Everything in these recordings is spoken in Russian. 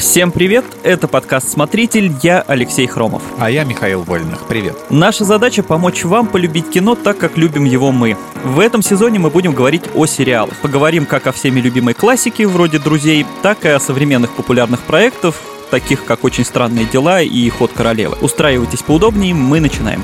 Всем привет, это подкаст «Смотритель», я Алексей Хромов. А я Михаил Вольных, привет. Наша задача помочь вам полюбить кино так, как любим его мы. В этом сезоне мы будем говорить о сериалах. Поговорим как о всеми любимой классике, вроде «Друзей», так и о современных популярных проектах, таких как «Очень странные дела» и «Ход королевы». Устраивайтесь поудобнее, мы начинаем.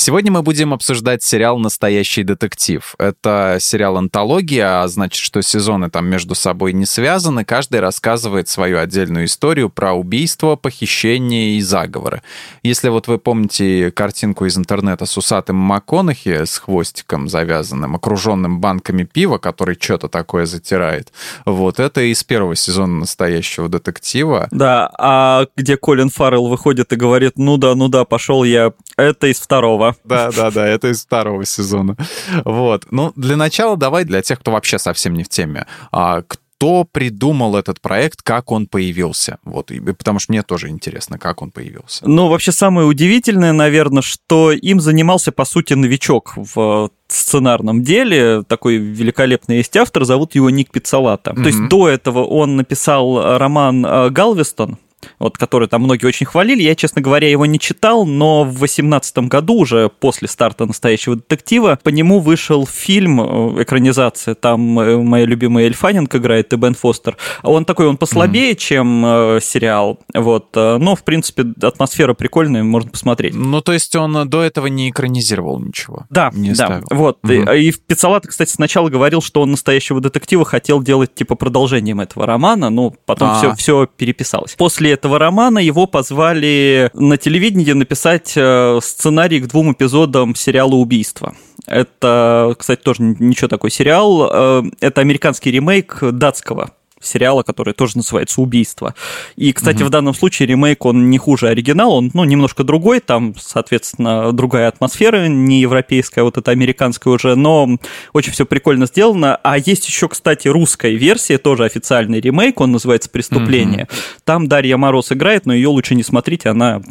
Сегодня мы будем обсуждать сериал «Настоящий детектив». Это сериал-антология, а значит, что сезоны там между собой не связаны. Каждый рассказывает свою отдельную историю про убийство, похищение и заговоры. Если вот вы помните картинку из интернета с усатым МакКонахи с хвостиком завязанным, окруженным банками пива, который что-то такое затирает, вот это из первого сезона «Настоящего детектива». Да, а где Колин Фаррелл выходит и говорит, ну да, ну да, пошел я, это из второго. Да, да, да, это из второго сезона. Вот. Ну, для начала давай для тех, кто вообще совсем не в теме. А, кто придумал этот проект, как он появился? Вот, и, потому что мне тоже интересно, как он появился. Ну, вообще самое удивительное, наверное, что им занимался, по сути, новичок в сценарном деле. Такой великолепный есть автор, зовут его Ник Пиццалата. Mm-hmm. То есть до этого он написал роман э, «Галвестон», вот, который там многие очень хвалили. Я, честно говоря, его не читал, но в 2018 году, уже после старта «Настоящего детектива», по нему вышел фильм, э, экранизация, там э, моя любимая Эльфанинг играет и Бен Фостер. Он такой, он послабее, mm-hmm. чем э, сериал, вот, но, в принципе, атмосфера прикольная, можно посмотреть. Ну, то есть он до этого не экранизировал ничего? Да, не да, ставил. вот. Mm-hmm. И, и Пиццалата, кстати, сначала говорил, что он «Настоящего детектива» хотел делать, типа, продолжением этого романа, но потом все, все переписалось. После после этого романа его позвали на телевидении написать э, сценарий к двум эпизодам сериала «Убийство». Это, кстати, тоже ничего такой сериал. Э, это американский ремейк датского сериала, который тоже называется «Убийство». И, кстати, угу. в данном случае ремейк, он не хуже оригинала, он, ну, немножко другой, там, соответственно, другая атмосфера, не европейская, вот эта американская уже, но очень все прикольно сделано. А есть еще, кстати, русская версия, тоже официальный ремейк, он называется «Преступление». Угу. Там Дарья Мороз играет, но ее лучше не смотрите, она...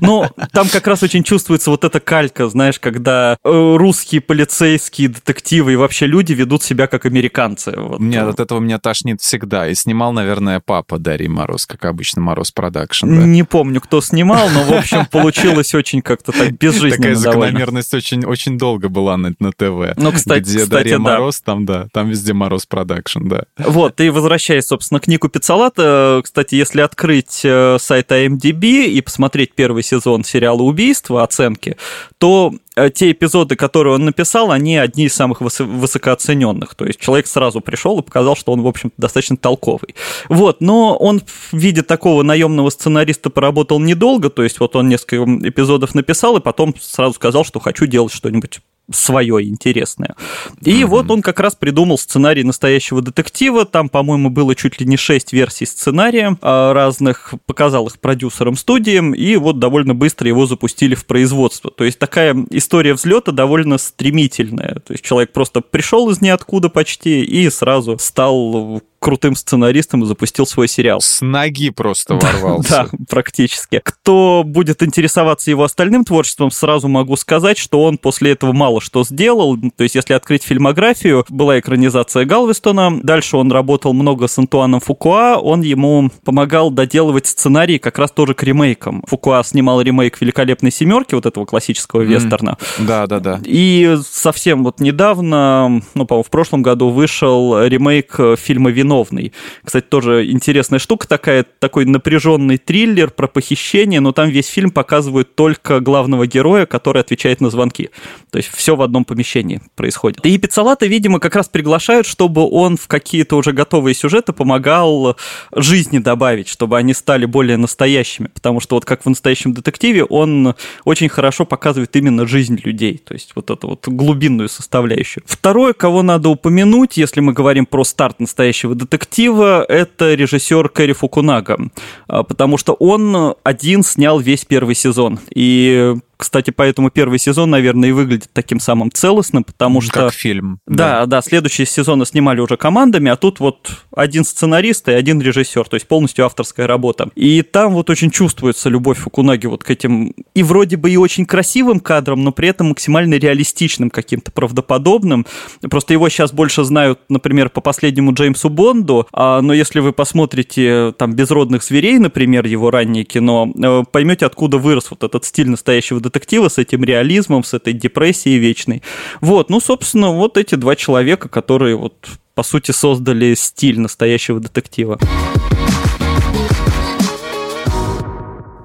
Но там как раз очень чувствуется вот эта калька, знаешь, когда э, русские полицейские детективы и вообще люди ведут себя как американцы. Вот. Нет, от этого меня тошнит всегда. И снимал, наверное, папа Дарьи Мороз, как обычно, Мороз Production. Да? Не помню, кто снимал, но, в общем, получилось очень как-то так безжизненно Такая закономерность очень, очень долго была на, на ТВ. Ну, кстати, Где кстати, Дарья да. Мороз, там, да, там везде Мороз Production, да. Вот, и возвращаясь, собственно, к Нику Пиццолатто, кстати, если открыть э, сайт IMDb и посмотреть первый сезон сериала «Убийство», оценки, то те эпизоды, которые он написал, они одни из самых высокооцененных. То есть человек сразу пришел и показал, что он, в общем достаточно толковый. Вот, но он в виде такого наемного сценариста поработал недолго, то есть вот он несколько эпизодов написал и потом сразу сказал, что хочу делать что-нибудь свое интересное. И mm-hmm. вот он как раз придумал сценарий настоящего детектива. Там, по-моему, было чуть ли не шесть версий сценария а, разных, показал их продюсерам студиям, и вот довольно быстро его запустили в производство. То есть такая история взлета довольно стремительная. То есть человек просто пришел из ниоткуда почти и сразу стал крутым сценаристом и запустил свой сериал. С ноги просто ворвался. Да, практически. Кто будет интересоваться его остальным творчеством, сразу могу сказать, что он после этого мало что сделал. То есть, если открыть фильмографию, была экранизация Галвестона, дальше он работал много с Антуаном Фукуа, он ему помогал доделывать сценарий как раз тоже к ремейкам. Фукуа снимал ремейк «Великолепной семерки», вот этого классического mm. вестерна. Да, да, да. И совсем вот недавно, ну, по-моему, в прошлом году вышел ремейк фильма «Вино виновный. Кстати, тоже интересная штука такая, такой напряженный триллер про похищение, но там весь фильм показывают только главного героя, который отвечает на звонки. То есть все в одном помещении происходит. И Пиццалата, видимо, как раз приглашают, чтобы он в какие-то уже готовые сюжеты помогал жизни добавить, чтобы они стали более настоящими. Потому что вот как в настоящем детективе, он очень хорошо показывает именно жизнь людей. То есть вот эту вот глубинную составляющую. Второе, кого надо упомянуть, если мы говорим про старт настоящего детектива — это режиссер Кэрри Фукунага, а, потому что он один снял весь первый сезон. И кстати, поэтому первый сезон, наверное, и выглядит таким самым целостным, потому что... Как фильм. Да, да, да, следующие сезоны снимали уже командами, а тут вот один сценарист и один режиссер, то есть полностью авторская работа. И там вот очень чувствуется любовь Фукунаги вот к этим и вроде бы и очень красивым кадрам, но при этом максимально реалистичным, каким-то правдоподобным. Просто его сейчас больше знают, например, по последнему Джеймсу Бонду, а, но если вы посмотрите там «Безродных зверей», например, его раннее кино, э, поймете, откуда вырос вот этот стиль настоящего детектива с этим реализмом, с этой депрессией вечной. Вот, ну, собственно, вот эти два человека, которые вот по сути создали стиль настоящего детектива.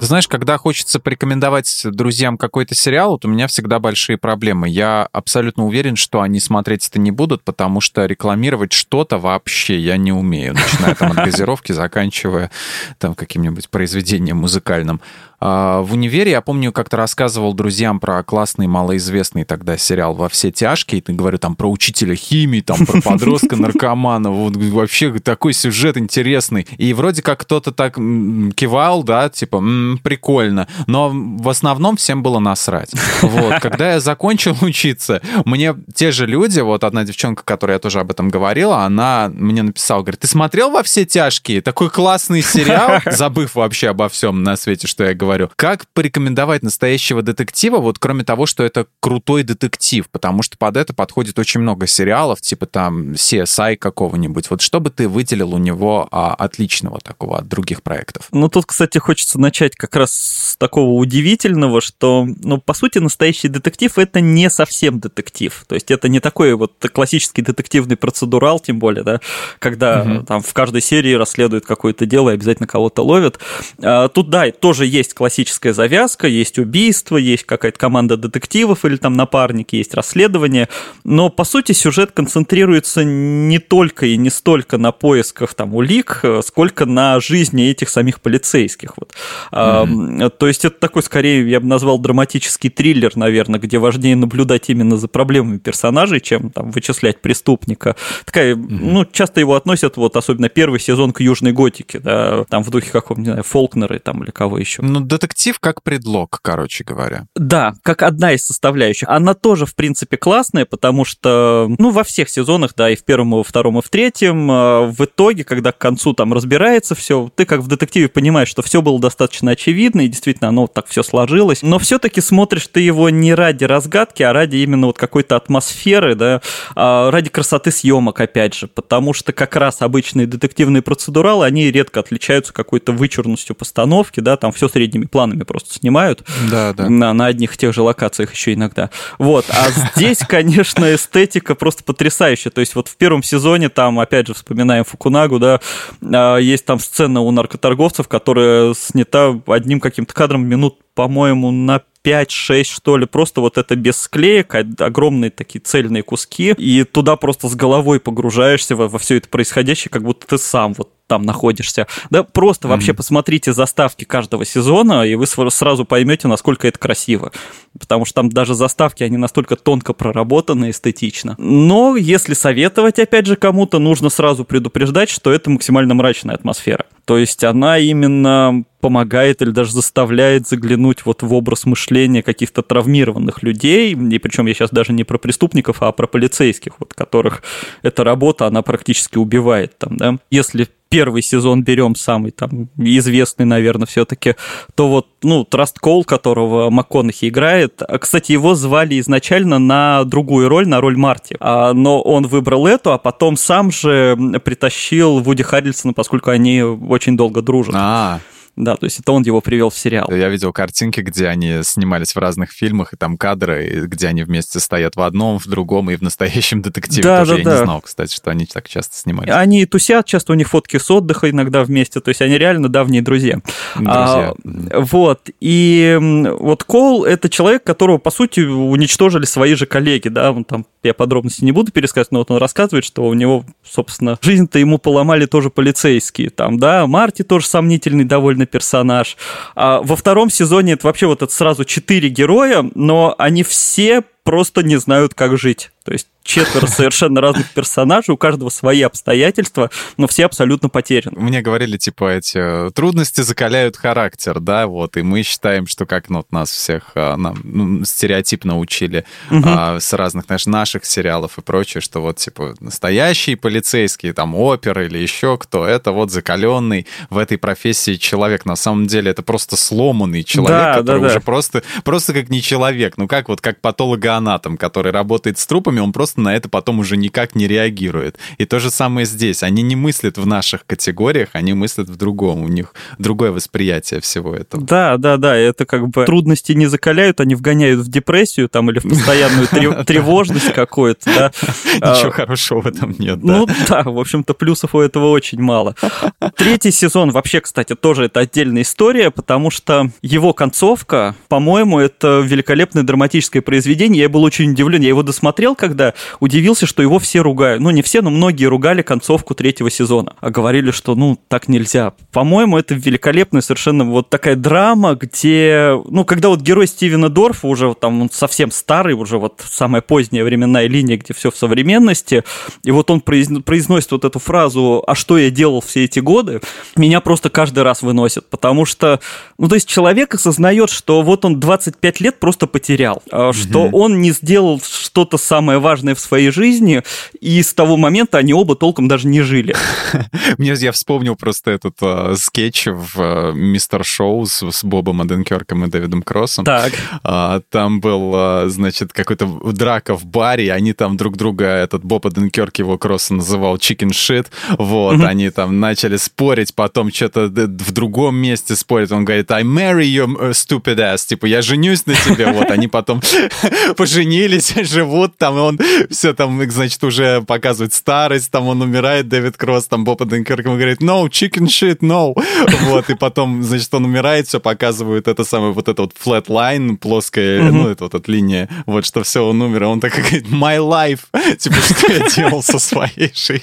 Знаешь, когда хочется порекомендовать друзьям какой-то сериал, вот у меня всегда большие проблемы. Я абсолютно уверен, что они смотреть это не будут, потому что рекламировать что-то вообще я не умею. Начиная там от газировки, заканчивая там каким-нибудь произведением музыкальным. А, в универе, я помню, как-то рассказывал друзьям про классный, малоизвестный тогда сериал «Во все тяжкие». Ты говорю там про учителя химии, там про подростка наркомана. Вот вообще такой сюжет интересный. И вроде как кто-то так кивал, да, типа, прикольно. Но в основном всем было насрать. Вот. Когда я закончил учиться, мне те же люди, вот одна девчонка, которая тоже об этом говорила, она мне написала, говорит, ты смотрел «Во все тяжкие»? Такой классный сериал, забыв вообще обо всем на свете, что я говорю говорю. Как порекомендовать настоящего детектива, вот кроме того, что это крутой детектив, потому что под это подходит очень много сериалов, типа там CSI какого-нибудь. Вот что бы ты выделил у него а, отличного такого от других проектов? Ну, тут, кстати, хочется начать как раз с такого удивительного, что, ну, по сути, настоящий детектив — это не совсем детектив. То есть это не такой вот классический детективный процедурал, тем более, да, когда угу. там в каждой серии расследуют какое-то дело и обязательно кого-то ловят. А, тут, да, тоже есть классическая завязка, есть убийство, есть какая-то команда детективов или там напарники, есть расследование, но по сути сюжет концентрируется не только и не столько на поисках там улик, сколько на жизни этих самих полицейских. Вот. Mm-hmm. А, то есть это такой, скорее, я бы назвал драматический триллер, наверное, где важнее наблюдать именно за проблемами персонажей, чем там вычислять преступника. Такая, mm-hmm. ну, часто его относят, вот особенно первый сезон к Южной Готике, да, там в духе какого-нибудь, не знаю, Фолкнера там или кого еще. Ну, детектив как предлог, короче говоря. Да, как одна из составляющих. Она тоже, в принципе, классная, потому что, ну, во всех сезонах, да, и в первом, и во втором, и в третьем, э, в итоге, когда к концу там разбирается все, ты как в детективе понимаешь, что все было достаточно очевидно, и действительно оно так все сложилось, но все-таки смотришь ты его не ради разгадки, а ради именно вот какой-то атмосферы, да, а ради красоты съемок, опять же, потому что как раз обычные детективные процедуралы, они редко отличаются какой-то вычурностью постановки, да, там все средними задними планами просто снимают. Да, да. На, на одних и тех же локациях еще иногда. Вот. А здесь, конечно, эстетика просто потрясающая. То есть вот в первом сезоне там, опять же, вспоминаем Фукунагу, да, а, есть там сцена у наркоторговцев, которая снята одним каким-то кадром минут, по-моему, на 5-6, что ли, просто вот это без склеек, огромные такие цельные куски, и туда просто с головой погружаешься во, во все это происходящее, как будто ты сам вот там находишься. Да, просто mm-hmm. вообще посмотрите заставки каждого сезона, и вы сразу поймете, насколько это красиво. Потому что там даже заставки, они настолько тонко проработаны эстетично. Но если советовать, опять же, кому-то, нужно сразу предупреждать, что это максимально мрачная атмосфера. То есть она именно помогает или даже заставляет заглянуть вот в образ мышления каких-то травмированных людей, и причем я сейчас даже не про преступников, а про полицейских, вот которых эта работа, она практически убивает там, да. Если первый сезон берем самый там известный, наверное, все-таки, то вот, ну, Траст Кол, которого МакКонахи играет, а, кстати, его звали изначально на другую роль, на роль Марти, а, но он выбрал эту, а потом сам же притащил Вуди Харрельсона, поскольку они очень долго дружат. А, да, то есть это он его привел в сериал. Я видел картинки, где они снимались в разных фильмах, и там кадры, где они вместе стоят в одном, в другом, и в настоящем детективе да, тоже. Да, я да. не знал, кстати, что они так часто снимались. Они тусят, часто у них фотки с отдыха иногда вместе, то есть они реально давние друзья. Друзья. А, вот, и вот Кол — это человек, которого, по сути, уничтожили свои же коллеги, да, он там, я подробности не буду пересказывать, но вот он рассказывает, что у него, собственно, жизнь-то ему поломали тоже полицейские, там, да, Марти тоже сомнительный довольно сильный персонаж. А во втором сезоне это вообще вот это сразу четыре героя, но они все просто не знают, как жить. То есть четверо совершенно разных персонажей, у каждого свои обстоятельства, но все абсолютно потеряны. Мне говорили, типа, эти э, трудности закаляют характер, да, вот, и мы считаем, что как ну, нас всех а, нам ну, стереотипно учили угу. а, с разных знаешь, наших сериалов и прочее, что вот, типа, настоящие полицейские, там, оперы или еще кто, это вот закаленный в этой профессии человек. На самом деле это просто сломанный человек, да, который да, уже да. просто, просто как не человек, ну как вот, как патологоанатом, который работает с трупами, он просто на это потом уже никак не реагирует. И то же самое здесь. Они не мыслят в наших категориях, они мыслят в другом. У них другое восприятие всего этого. Да, да, да. Это как бы трудности не закаляют, они вгоняют в депрессию там или в постоянную тревожность какую-то. Ничего а, хорошего в этом нет, Ну да, в общем-то, плюсов у этого очень мало. Третий сезон вообще, кстати, тоже это отдельная история, потому что его концовка, по-моему, это великолепное драматическое произведение. Я был очень удивлен. Я его досмотрел, когда удивился, что его все ругают. Ну, не все, но многие ругали концовку третьего сезона. А говорили, что, ну, так нельзя. По-моему, это великолепная совершенно вот такая драма, где, ну, когда вот герой Стивена Дорфа уже там он совсем старый, уже вот самая поздняя временная линия, где все в современности, и вот он произносит вот эту фразу «А что я делал все эти годы?», меня просто каждый раз выносит, потому что, ну, то есть человек осознает, что вот он 25 лет просто потерял, mm что он не сделал что-то самое важное в своей жизни, и с того момента они оба толком даже не жили. Мне я вспомнил просто этот uh, скетч в uh, Мистер Шоу с, с Бобом Аденкерком и Дэвидом Кроссом. Так. Uh, там был, uh, значит, какой-то драка в баре, и они там друг друга, этот Боб Аденкерк его Кросса называл chicken shit, вот, mm-hmm. они там начали спорить, потом что-то в другом месте спорят, он говорит, I marry you stupid ass, типа, я женюсь на тебе, вот, они потом поженились, живут там, он все там, значит, уже показывает старость, там он умирает, Дэвид Кросс, там Боб Оденкерк ему говорит, no, chicken shit, no. Вот, и потом, значит, он умирает, все показывают это самое, вот это вот flat line, плоская, ну, это вот эта линия, вот, что все, он умер, а он так говорит, my life, типа, что я делал со своей жизнью.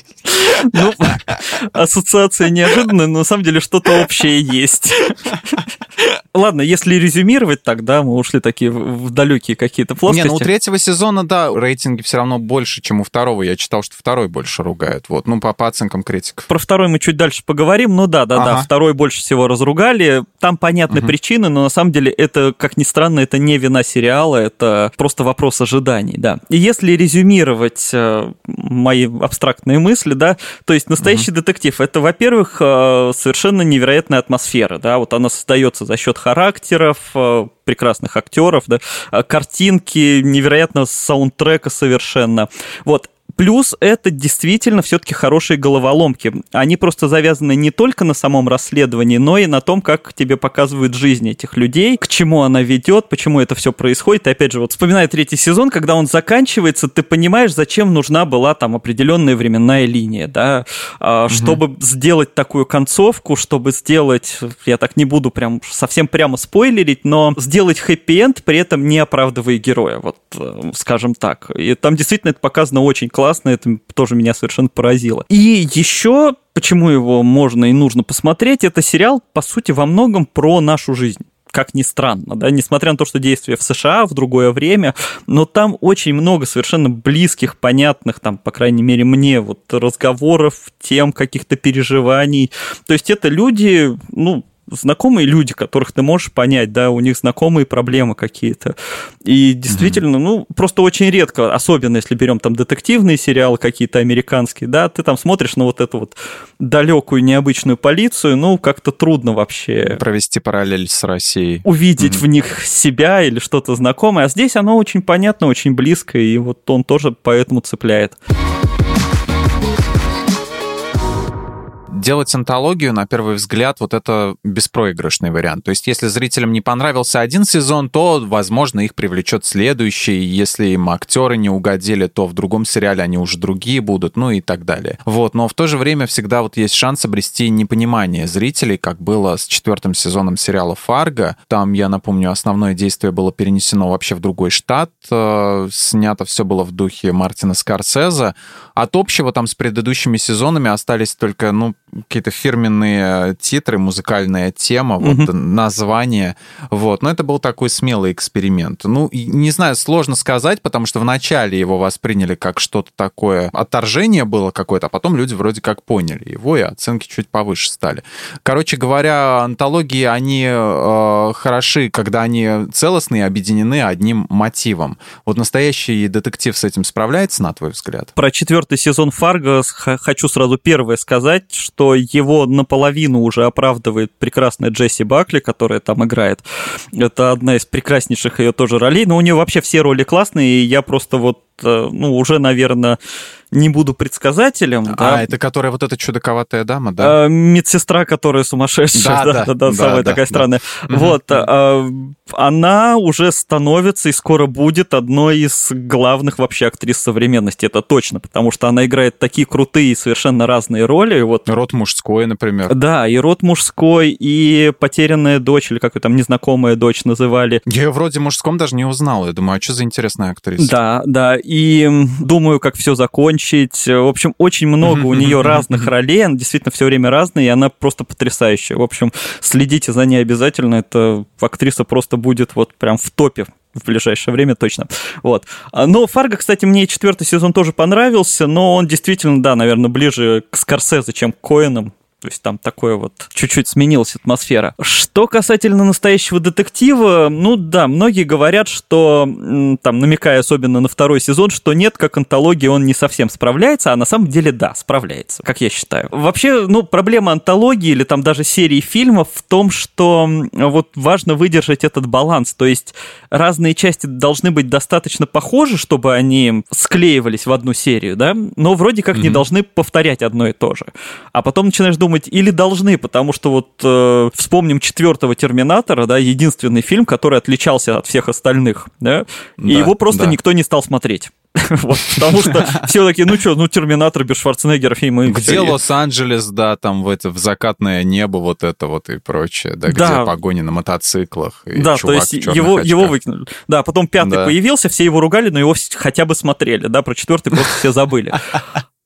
Ну, ассоциация неожиданная, но на самом деле что-то общее есть. Ладно, если резюмировать, тогда мы ушли такие в далекие какие-то плоскости. Не, ну у третьего сезона, да, рейтинги все равно больше, чем у второго. Я читал, что второй больше ругают. Вот, ну, по, по оценкам критиков. Про второй мы чуть дальше поговорим. Ну да, да, ага. да, второй больше всего разругали. Там понятны угу. причины, но на самом деле это, как ни странно, это не вина сериала, это просто вопрос ожиданий, да. И если резюмировать э, мои абстрактные мысли, да, то есть настоящий угу. детектив, это, во-первых, э, совершенно невероятная атмосфера, да, вот она создается за счет характеров, э, прекрасных актеров, да, э, картинки, невероятно саундтрека совершенно. Вот, Плюс это действительно все-таки хорошие головоломки. Они просто завязаны не только на самом расследовании, но и на том, как тебе показывают жизнь этих людей, к чему она ведет, почему это все происходит. И опять же, вот вспоминая третий сезон, когда он заканчивается, ты понимаешь, зачем нужна была там определенная временная линия, да, угу. чтобы сделать такую концовку, чтобы сделать, я так не буду прям совсем прямо спойлерить, но сделать хэппи-энд, при этом не оправдывая героя, вот э, скажем так. И там действительно это показано очень классно классно, это тоже меня совершенно поразило. И еще, почему его можно и нужно посмотреть, это сериал, по сути, во многом про нашу жизнь как ни странно, да, несмотря на то, что действие в США в другое время, но там очень много совершенно близких, понятных, там, по крайней мере, мне, вот разговоров, тем, каких-то переживаний. То есть это люди, ну, знакомые люди, которых ты можешь понять, да, у них знакомые проблемы какие-то. И действительно, mm-hmm. ну, просто очень редко, особенно если берем там детективные сериалы какие-то американские, да, ты там смотришь на вот эту вот далекую необычную полицию, ну, как-то трудно вообще... Провести параллель с Россией. Увидеть mm-hmm. в них себя или что-то знакомое. А здесь оно очень понятно, очень близко, и вот он тоже поэтому цепляет. Делать антологию, на первый взгляд, вот это беспроигрышный вариант. То есть, если зрителям не понравился один сезон, то, возможно, их привлечет следующий. Если им актеры не угодили, то в другом сериале они уже другие будут, ну и так далее. Вот, но в то же время всегда вот есть шанс обрести непонимание зрителей, как было с четвертым сезоном сериала «Фарго». Там, я напомню, основное действие было перенесено вообще в другой штат. Э, снято все было в духе Мартина Скорсезе. От общего там с предыдущими сезонами остались только, ну, какие-то фирменные титры, музыкальная тема, mm-hmm. вот название. Вот. Но это был такой смелый эксперимент. Ну, не знаю, сложно сказать, потому что вначале его восприняли как что-то такое, отторжение было какое-то, а потом люди вроде как поняли его, и оценки чуть повыше стали. Короче говоря, антологии, они э, хороши, когда они целостные, объединены одним мотивом. Вот настоящий детектив с этим справляется, на твой взгляд? Про четвертый сезон Фарго хочу сразу первое сказать, что его наполовину уже оправдывает прекрасная Джесси Бакли, которая там играет. Это одна из прекраснейших ее тоже ролей, но у нее вообще все роли классные, и я просто вот Э, ну, уже, наверное, не буду предсказателем. А, да. это которая вот эта чудаковатая дама, да? А, медсестра, которая сумасшедшая, да, да, да, да, да самая да, такая да. странная. Да. Вот, а, она уже становится и скоро будет одной из главных вообще актрис современности, это точно, потому что она играет такие крутые и совершенно разные роли. Вот. Род мужской, например. Да, и род мужской, и потерянная дочь, или как ее там незнакомая дочь называли. Я ее вроде мужском даже не узнал, я думаю, а что за интересная актриса? Да, да, и думаю, как все закончить. В общем, очень много у нее разных ролей, она действительно все время разная, и она просто потрясающая. В общем, следите за ней обязательно, это актриса просто будет вот прям в топе в ближайшее время точно. Вот. Но Фарго, кстати, мне четвертый сезон тоже понравился, но он действительно, да, наверное, ближе к Скорсезе, чем к Коэнам. То есть там такое вот чуть-чуть сменилась атмосфера. Что касательно настоящего детектива, ну да, многие говорят, что, там, намекая особенно на второй сезон, что нет, как антологии он не совсем справляется, а на самом деле да, справляется, как я считаю. Вообще, ну, проблема антологии или там даже серии фильмов в том, что вот важно выдержать этот баланс, то есть разные части должны быть достаточно похожи, чтобы они склеивались в одну серию, да, но вроде как mm-hmm. не должны повторять одно и то же. А потом начинаешь думать, думать, или должны, потому что вот э, вспомним четвертого Терминатора, да, единственный фильм, который отличался от всех остальных, да, и да, его просто да. никто не стал смотреть. Вот, потому что все таки ну что, ну Терминатор без Шварценеггера фильмы. Где Лос-Анджелес, да, там в, это, в закатное небо вот это вот и прочее, да, где погони на мотоциклах. И да, то есть его, его выкинули. Да, потом пятый появился, все его ругали, но его хотя бы смотрели, да, про четвертый просто все забыли.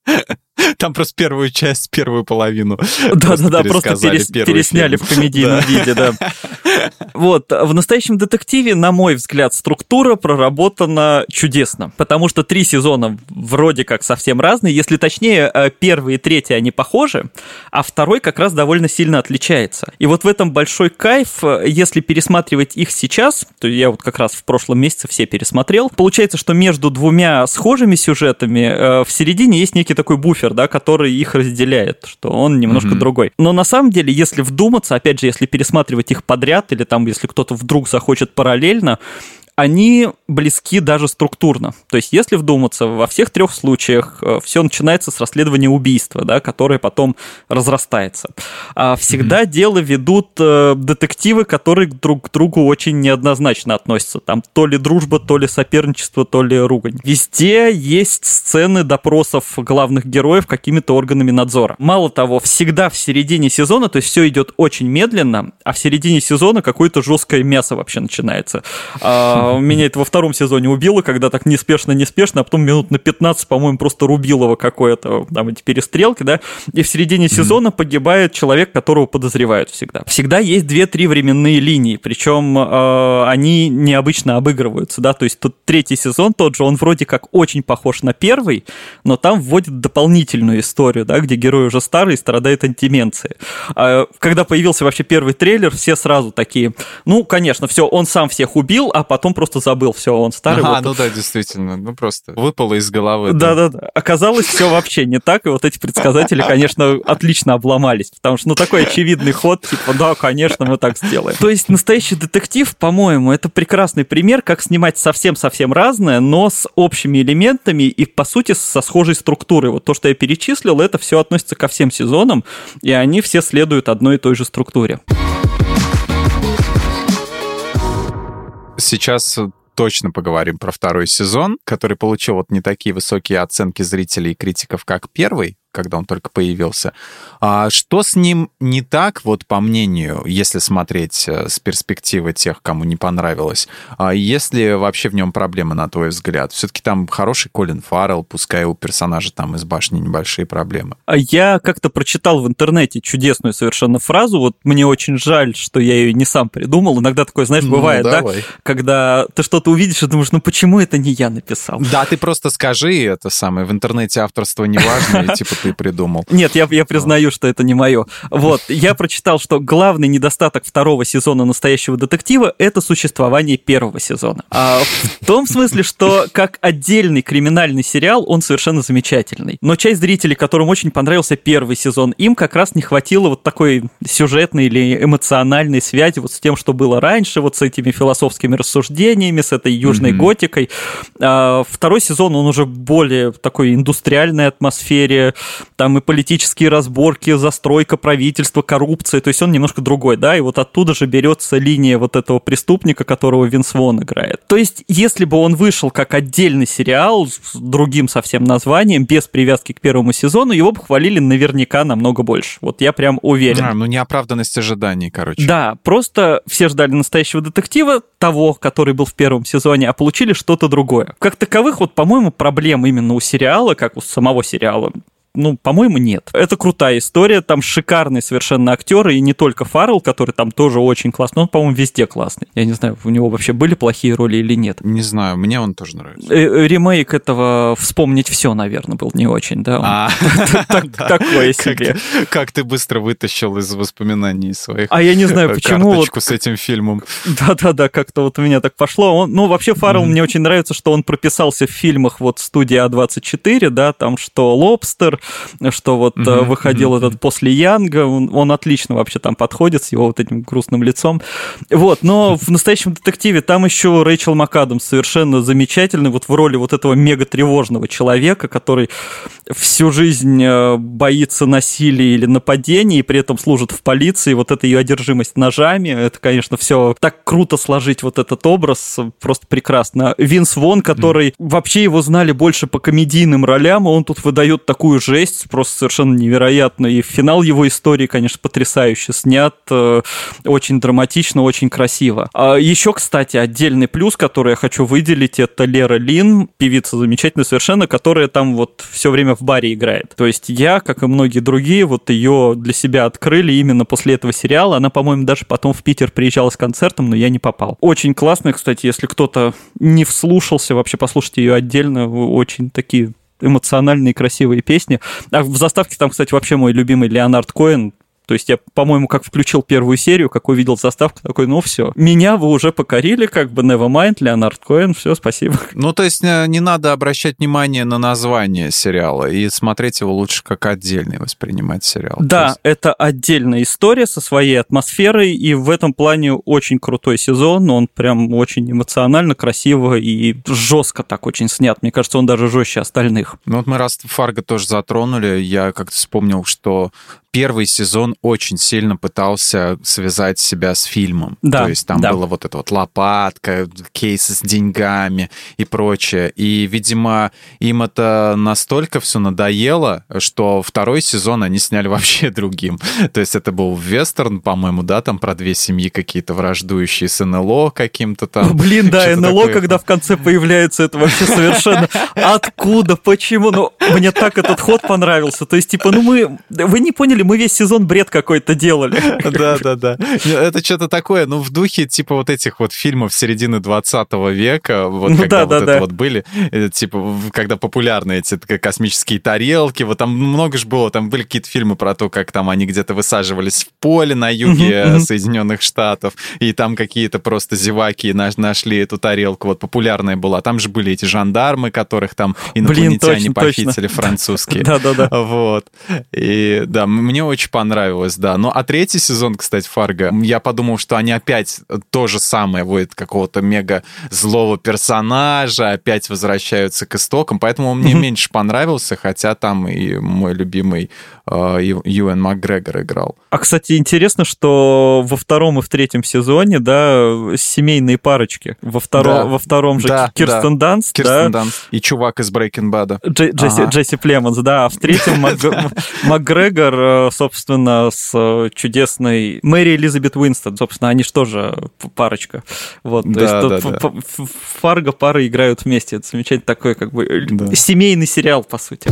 Там просто первую часть, первую половину. Да-да-да, просто пересняли в комедийном виде, да. Вот, в настоящем детективе, на мой взгляд, структура проработана чудесно, потому что три сезона вроде как совсем разные, если точнее, э, первый и третий они похожи, а второй как раз довольно сильно отличается. И вот в этом большой кайф, э, если пересматривать их сейчас, то я вот как раз в прошлом месяце все пересмотрел, получается, что между двумя схожими сюжетами э, в середине есть некий такой буфер, да, который их разделяет, что он немножко mm-hmm. другой. Но на самом деле, если вдуматься, опять же, если пересматривать их подряд, или там, если кто-то вдруг захочет параллельно, они близки даже структурно. То есть, если вдуматься, во всех трех случаях э, все начинается с расследования убийства, да, которое потом разрастается. А всегда mm-hmm. дело ведут э, детективы, которые друг к другу очень неоднозначно относятся. Там то ли дружба, то ли соперничество, то ли ругань. Везде есть сцены допросов главных героев какими-то органами надзора. Мало того, всегда в середине сезона, то есть все идет очень медленно, а в середине сезона какое-то жесткое мясо вообще начинается. А, меня это во втором сезоне убило, когда так неспешно-неспешно, а потом минут на 15, по-моему, просто рубилово какое-то, там эти перестрелки, да, и в середине сезона погибает человек, которого подозревают всегда. Всегда есть две-три временные линии, причем э, они необычно обыгрываются, да, то есть тут третий сезон тот же, он вроде как очень похож на первый, но там вводит дополнительную историю, да, где герой уже старый и страдает антименцией. А, когда появился вообще первый трейлер, все сразу такие, ну, конечно, все, он сам всех убил, а потом просто забыл, все, он старый. А, вот. ну да, действительно, ну просто выпало из головы. Да-да-да. Оказалось, все вообще не так, и вот эти предсказатели, конечно, отлично обломались, потому что, ну, такой очевидный ход, типа, да, конечно, мы так сделаем. То есть настоящий детектив, по-моему, это прекрасный пример, как снимать совсем-совсем разное, но с общими элементами и, по сути, со схожей структурой. Вот то, что я перечислил, это все относится ко всем сезонам, и они все следуют одной и той же структуре. Сейчас точно поговорим про второй сезон, который получил вот не такие высокие оценки зрителей и критиков, как первый. Когда он только появился. А что с ним не так, вот по мнению, если смотреть э, с перспективы тех, кому не понравилось? А есть ли вообще в нем проблемы, на твой взгляд? Все-таки там хороший Колин Фаррелл, пускай у персонажа там из башни небольшие проблемы. А я как-то прочитал в интернете чудесную совершенно фразу, вот мне очень жаль, что я ее не сам придумал. Иногда такое, знаешь, ну, бывает, ну, да? Когда ты что-то увидишь и думаешь, ну почему это не я написал? Да, ты просто скажи это самое, в интернете авторство не важно, и типа ты придумал. Нет, я, я признаю, что это не мое. Вот, я прочитал, что главный недостаток второго сезона настоящего детектива — это существование первого сезона. А в том смысле, что как отдельный криминальный сериал он совершенно замечательный. Но часть зрителей, которым очень понравился первый сезон, им как раз не хватило вот такой сюжетной или эмоциональной связи вот с тем, что было раньше, вот с этими философскими рассуждениями, с этой южной mm-hmm. готикой. А второй сезон, он уже более такой индустриальной атмосфере, там и политические разборки, застройка правительства, коррупция, то есть он немножко другой, да, и вот оттуда же берется линия вот этого преступника, которого Винс Вон играет. То есть, если бы он вышел как отдельный сериал с другим совсем названием, без привязки к первому сезону, его бы хвалили наверняка намного больше. Вот я прям уверен. А, ну неоправданность ожиданий, короче. Да, просто все ждали настоящего детектива, того, который был в первом сезоне, а получили что-то другое. Как таковых, вот, по-моему, проблем именно у сериала, как у самого сериала, ну, по-моему, нет. Это крутая история, там шикарные совершенно актеры, и не только Фаррелл, который там тоже очень классный, он, по-моему, везде классный. Я не знаю, у него вообще были плохие роли или нет. Не знаю, мне он тоже нравится. Э, э, ремейк этого «Вспомнить все», наверное, был не очень, да? А. Такое себе. Как ты быстро вытащил из воспоминаний своих А я не знаю, почему. С этим фильмом. Да-да-да, как-то вот у меня так пошло. Ну, вообще, Фаррелл мне очень нравится, что он прописался в фильмах вот студии А24, да, там что «Лобстер», что вот mm-hmm. выходил mm-hmm. этот после Янга, он, он отлично вообще там подходит с его вот этим грустным лицом. Вот, но в настоящем детективе там еще Рэйчел МакАдамс совершенно замечательный, вот в роли вот этого мега тревожного человека, который всю жизнь э, боится насилия или нападений, и при этом служит в полиции, вот эта ее одержимость ножами, это, конечно, все так круто сложить вот этот образ, просто прекрасно. Винс Вон, который mm. вообще его знали больше по комедийным ролям, он тут выдает такую же жесть, просто совершенно невероятно. И финал его истории, конечно, потрясающе снят, э, очень драматично, очень красиво. А еще, кстати, отдельный плюс, который я хочу выделить, это Лера Лин, певица замечательная совершенно, которая там вот все время в баре играет. То есть я, как и многие другие, вот ее для себя открыли именно после этого сериала. Она, по-моему, даже потом в Питер приезжала с концертом, но я не попал. Очень классно, кстати, если кто-то не вслушался, вообще послушайте ее отдельно, очень такие эмоциональные красивые песни. А в заставке там, кстати, вообще мой любимый Леонард Коэн, то есть я, по-моему, как включил первую серию, как увидел заставку, такой, ну все, меня вы уже покорили, как бы Nevermind, Леонард Коэн, все, спасибо. Ну, то есть э, не надо обращать внимание на название сериала и смотреть его лучше как отдельный, воспринимать сериал. Да, есть... это отдельная история со своей атмосферой, и в этом плане очень крутой сезон, он прям очень эмоционально, красиво и жестко так очень снят. Мне кажется, он даже жестче остальных. Ну вот мы раз Фарго тоже затронули, я как-то вспомнил, что первый сезон очень сильно пытался связать себя с фильмом. Да, То есть там да. было вот это вот лопатка, кейсы с деньгами и прочее. И, видимо, им это настолько все надоело, что второй сезон они сняли вообще другим. То есть это был вестерн, по-моему, да, там про две семьи какие-то враждующие с НЛО каким-то там. Блин, да, НЛО, такое. когда в конце появляется, это вообще совершенно... Откуда? Почему? Ну, мне так этот ход понравился. То есть, типа, ну мы... Вы не поняли, деле мы весь сезон бред какой-то делали. Да, да, да. Это что-то такое, ну, в духе типа вот этих вот фильмов середины 20 века, вот ну, когда да, вот да, это да. вот были, э, типа, когда популярны эти космические тарелки, вот там много же было, там были какие-то фильмы про то, как там они где-то высаживались в поле на юге Соединенных Штатов, и там какие-то просто зеваки нашли эту тарелку, вот популярная была. Там же были эти жандармы, которых там инопланетяне Блин, точно, похитили, точно. французские. Да-да-да. Вот. И да, Мне очень понравилось, да. Ну, а третий сезон, кстати, Фарго, я подумал, что они опять то же самое вводят какого-то мега злого персонажа, опять возвращаются к истокам, поэтому он мне меньше понравился, хотя там и мой любимый э, Юэн Макгрегор играл. А, кстати, интересно, что во втором и в третьем сезоне, да, семейные парочки. Во, второ, да. во втором же да, Кирстен да. Данст, Кирстен да. Данст и чувак из Breaking Bad. Джесси, ага. Джесси Племонс, да. А в третьем Макгрегор, э, собственно, с э, чудесной Мэри Элизабет Уинстон. Собственно, они же тоже парочка. Вот, то да, есть да, да. Фарго пары играют вместе. Это замечательно такой, как бы, да. семейный сериал, по сути.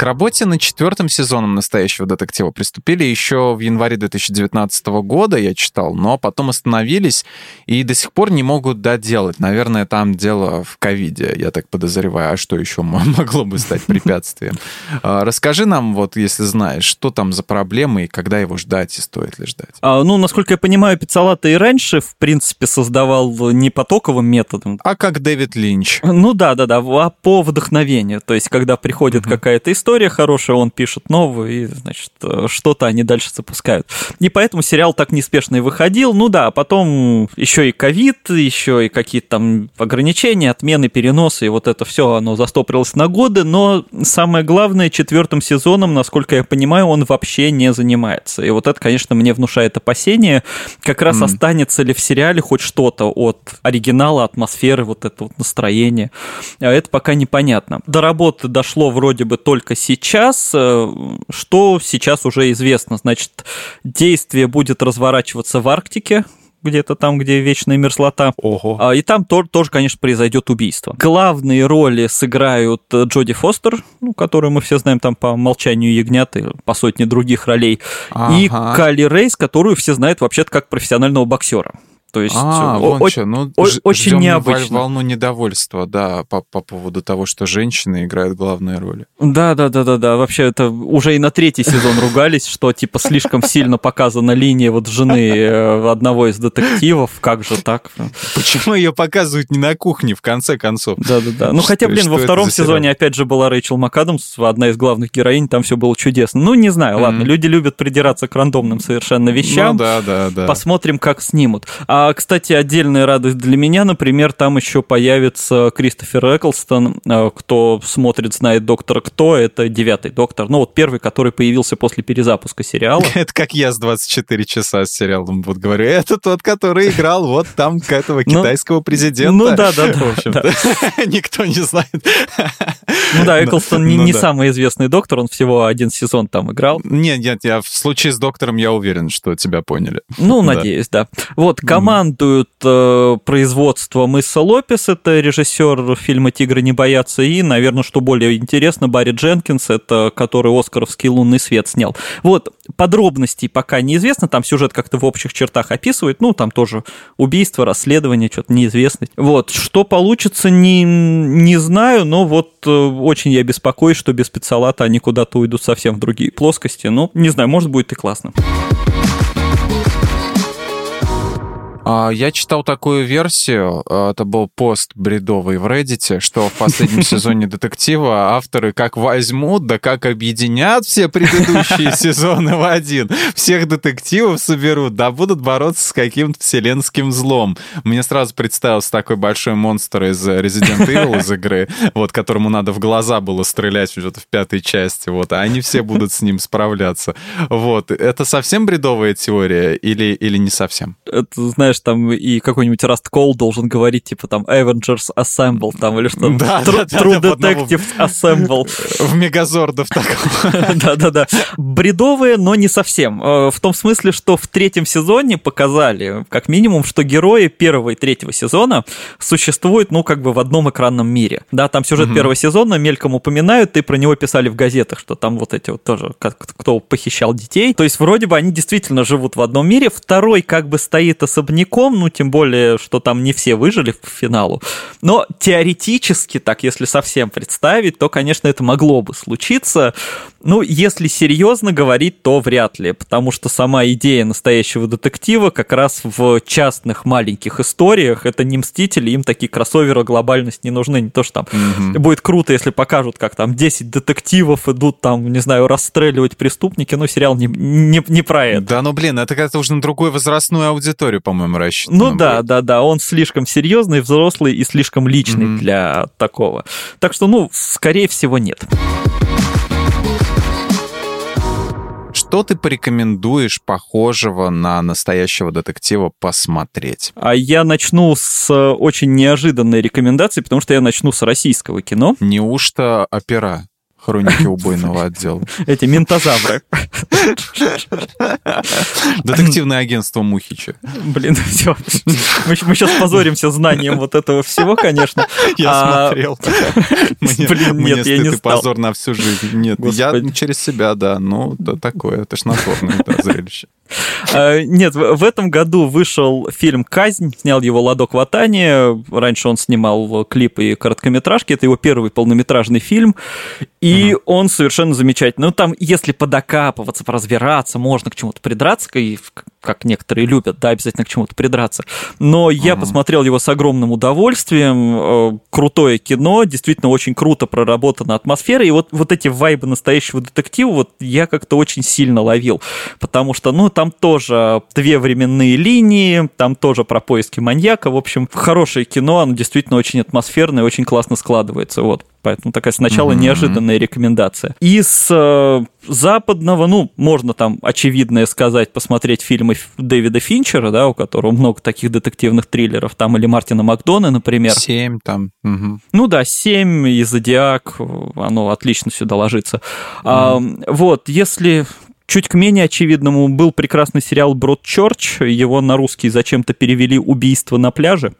К работе над четвертым сезоном «Настоящего детектива» приступили еще в январе 2019 года, я читал, но потом остановились и до сих пор не могут доделать. Наверное, там дело в ковиде, я так подозреваю. А что еще могло бы стать препятствием? А, расскажи нам, вот если знаешь, что там за проблемы и когда его ждать и стоит ли ждать? А, ну, насколько я понимаю, Пиццалата и раньше, в принципе, создавал не потоковым методом. А как Дэвид Линч? Ну да, да, да, а по вдохновению. То есть, когда приходит угу. какая-то история, история хорошая, он пишет новую, и, значит, что-то они дальше запускают. И поэтому сериал так неспешно и выходил. Ну да, потом еще и ковид, еще и какие-то там ограничения, отмены, переносы, и вот это все, оно застопорилось на годы, но самое главное, четвертым сезоном, насколько я понимаю, он вообще не занимается. И вот это, конечно, мне внушает опасение, как раз mm. останется ли в сериале хоть что-то от оригинала, атмосферы, вот это вот настроение. А это пока непонятно. До работы дошло вроде бы только сейчас, э, что сейчас уже известно? Значит, действие будет разворачиваться в Арктике, где-то там, где вечная мерзлота. Ого. А, и там тоже, тоже, конечно, произойдет убийство. Главные роли сыграют э, Джоди Фостер, ну, которую мы все знаем там по молчанию ягнят и по сотне других ролей, ага. и Кали Рейс, которую все знают вообще-то как профессионального боксера. То есть а, о- вон что, ну, о- очень необычно. волну недовольства, да, по, по поводу того, что женщины играют главные роли. Да, да, да, да, да. Вообще это уже и на третий сезон ругались, что типа слишком сильно показана линия вот жены э, одного из детективов. Как же так? Почему ее показывают не на кухне, в конце концов? Да, да, да. Ну хотя, блин, во втором сезоне опять же была Рэйчел МакАдамс, одна из главных героинь, там все было чудесно. Ну, не знаю, ладно, люди любят придираться к рандомным совершенно вещам. Ну да, да, да. Посмотрим, как снимут. А а, кстати, отдельная радость для меня, например, там еще появится Кристофер Эклстон, а, кто смотрит, знает доктора Кто, это девятый доктор, ну вот первый, который появился после перезапуска сериала. Это как я с 24 часа с сериалом вот говорю, это тот, который играл вот там этого ну, китайского президента. Ну да, да, да. В общем Никто не знает. Ну да, Эклстон не, ну не самый известный доктор, он всего один сезон там играл. Нет, нет, я в случае с доктором я уверен, что тебя поняли. Ну, надеюсь, да. Вот, команда командуют э, производством Исса Лопес, это режиссер фильма «Тигры не боятся», и, наверное, что более интересно, Барри Дженкинс, это который «Оскаровский лунный свет» снял. Вот, подробностей пока неизвестно, там сюжет как-то в общих чертах описывает, ну, там тоже убийство, расследование, что-то неизвестно. Вот, что получится, не, не знаю, но вот э, очень я беспокоюсь, что без специалата они куда-то уйдут совсем в другие плоскости, ну, не знаю, может, будет и классно. Я читал такую версию, а, это был пост бредовый в Reddit, что в последнем сезоне детектива авторы как возьмут, да как объединят все предыдущие сезоны в один, всех детективов соберут, да будут бороться с каким-то вселенским злом. Мне сразу представился такой большой монстр из Resident Evil из игры, вот, которому надо в глаза было стрелять уже в пятой части, вот, а они все будут с ним справляться. Вот, это совсем бредовая теория или, или не совсем? Это, знаешь, знаешь, там и какой-нибудь Rust Call должен говорить, типа там Avengers Assemble, там, или что да, True, да, True да, Detective Assemble. В мегазордов такого. Да-да-да. Бредовые, но не совсем. Э, в том смысле, что в третьем сезоне показали, как минимум, что герои первого и третьего сезона существуют, ну, как бы в одном экранном мире. Да, там сюжет угу. первого сезона мельком упоминают, и про него писали в газетах, что там вот эти вот тоже, кто похищал детей. То есть вроде бы они действительно живут в одном мире. Второй как бы стоит особняком особняком, ну, тем более, что там не все выжили в финалу. Но теоретически, так, если совсем представить, то, конечно, это могло бы случиться. Ну, если серьезно говорить, то вряд ли, потому что сама идея настоящего детектива как раз в частных маленьких историях, это не Мстители, им такие кроссоверы глобальность не нужны, не то, что там угу. будет круто, если покажут, как там 10 детективов идут там, не знаю, расстреливать преступники, но сериал не, не, не про это. Да, ну, блин, это как-то уже на другую возрастную аудиторию, по-моему, рассчитано. Ну, да, будет. да, да, он слишком серьезный, взрослый и слишком личный угу. для такого. Так что, ну, скорее всего, нет. Что ты порекомендуешь похожего на настоящего детектива посмотреть? А я начну с очень неожиданной рекомендации, потому что я начну с российского кино. Неужто опера? Хроники убойного отдела. Эти ментозавры. Детективное агентство Мухича. Блин, все. Мы, мы сейчас позоримся знанием вот этого всего, конечно. Я а... смотрел. Мне, Блин, нет, мне я не стал. позор на всю жизнь. Нет, Господи. я через себя, да. Ну, да, такое тошнотворное да, зрелище. А, нет, в этом году вышел фильм «Казнь», снял его Ладок Ватани. Раньше он снимал клипы и короткометражки. Это его первый полнометражный фильм. И угу. он совершенно замечательный. Ну, там, если подокапываться, поразбираться, можно к чему-то придраться, и как некоторые любят, да, обязательно к чему-то придраться. Но я угу. посмотрел его с огромным удовольствием. Э, крутое кино, действительно очень круто проработана атмосфера. И вот, вот эти вайбы настоящего детектива вот я как-то очень сильно ловил. Потому что, ну, там тоже две временные линии, там тоже про поиски маньяка. В общем, хорошее кино, оно действительно очень атмосферное, очень классно складывается. Вот. Поэтому такая сначала mm-hmm. неожиданная рекомендация. Из э, западного, ну, можно там очевидное сказать, посмотреть фильмы Дэвида Финчера, да, у которого много таких детективных триллеров, там или Мартина Макдона, например. Семь там. Угу. Ну да, семь и Зодиак, оно отлично сюда ложится. Mm-hmm. А, вот, если Чуть к менее очевидному был прекрасный сериал «Брод Чорч». Его на русский зачем-то перевели «Убийство на пляже».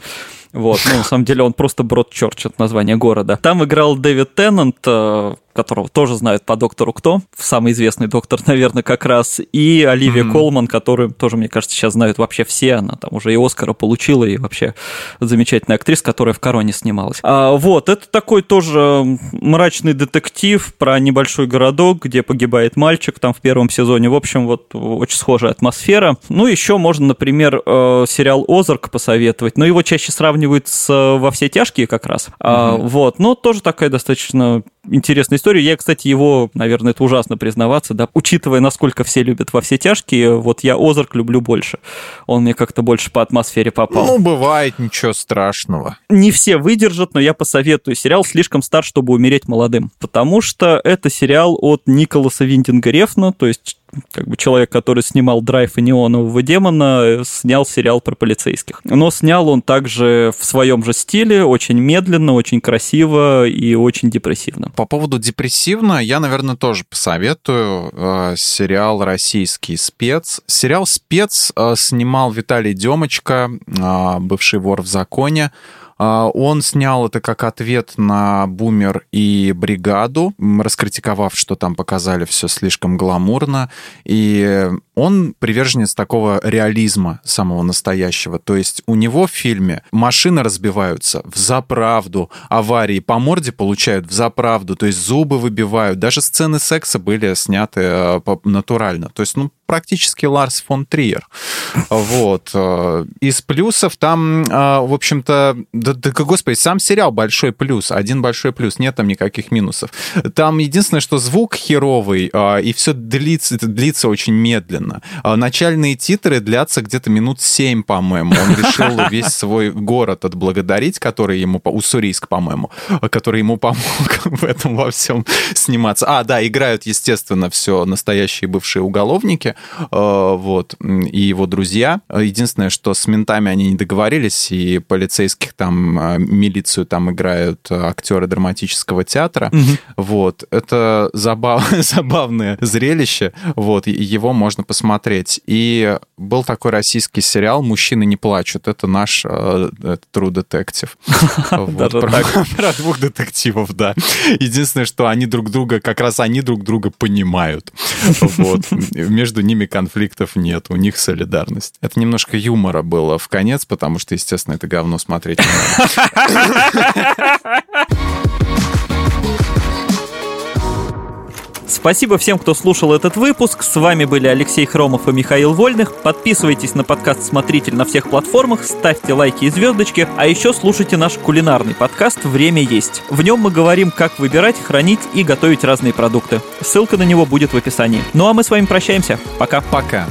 Вот, ну, на самом деле он просто Брод Чорч, это название города. Там играл Дэвид Теннант, э, которого тоже знают по доктору Кто, самый известный доктор, наверное, как раз, и Оливия mm-hmm. Колман, которую тоже, мне кажется, сейчас знают вообще все, она там уже и Оскара получила, и вообще замечательная актриса, которая в «Короне» снималась. А, вот, это такой тоже мрачный детектив про небольшой городок, где погибает мальчик там в первом сезоне. В общем, вот очень схожая атмосфера. Ну, еще можно, например, э, сериал «Озарк» посоветовать, но его чаще сравнивают с «Во все тяжкие» как раз. Mm-hmm. А, вот, но тоже такая достаточно интересная история. Я, кстати, его, наверное, это ужасно признаваться, да, учитывая, насколько все любят во все тяжкие, вот я Озарк люблю больше. Он мне как-то больше по атмосфере попал. Ну, бывает, ничего страшного. Не все выдержат, но я посоветую. Сериал слишком стар, чтобы умереть молодым. Потому что это сериал от Николаса Виндинга Рефна, то есть как бы человек, который снимал «Драйв» и «Неонового демона», снял сериал про полицейских. Но снял он также в своем же стиле, очень медленно, очень красиво и очень депрессивно. По поводу депрессивно, я, наверное, тоже посоветую э, сериал «Российский спец». Сериал «Спец» э, снимал Виталий Демочка, э, бывший вор в законе. А, он снял это как ответ на «Бумер» и «Бригаду», раскритиковав, что там показали все слишком гламурно. И он приверженец такого реализма самого настоящего. То есть у него в фильме машины разбиваются в заправду, аварии по морде получают в заправду, то есть зубы выбивают. Даже сцены секса были сняты э, натурально. То есть, ну, практически Ларс фон Триер. Вот. Э, из плюсов там, э, в общем-то, да, да, господи, сам сериал большой плюс, один большой плюс, нет там никаких минусов. Там единственное, что звук херовый, и все длится, длится очень медленно. Начальные титры длятся где-то минут семь, по-моему. Он решил весь свой город отблагодарить, который ему, Уссурийск, по-моему, который ему помог в этом во всем сниматься. А, да, играют, естественно, все настоящие бывшие уголовники, Э, вот, и его друзья. Единственное, что с ментами они не договорились, и полицейских там, э, милицию там играют актеры драматического театра. Угу. Вот, это забав... забавное зрелище, вот, его можно посмотреть. И был такой российский сериал «Мужчины не плачут». Это наш э, True Detective. Про двух детективов, да. Единственное, что они друг друга, как раз они друг друга понимают. Вот. Между ними конфликтов нет, у них солидарность. Это немножко юмора было в конец, потому что, естественно, это говно смотреть не надо. Спасибо всем, кто слушал этот выпуск. С вами были Алексей Хромов и Михаил Вольных. Подписывайтесь на подкаст «Смотритель» на всех платформах, ставьте лайки и звездочки, а еще слушайте наш кулинарный подкаст «Время есть». В нем мы говорим, как выбирать, хранить и готовить разные продукты. Ссылка на него будет в описании. Ну а мы с вами прощаемся. Пока. Пока.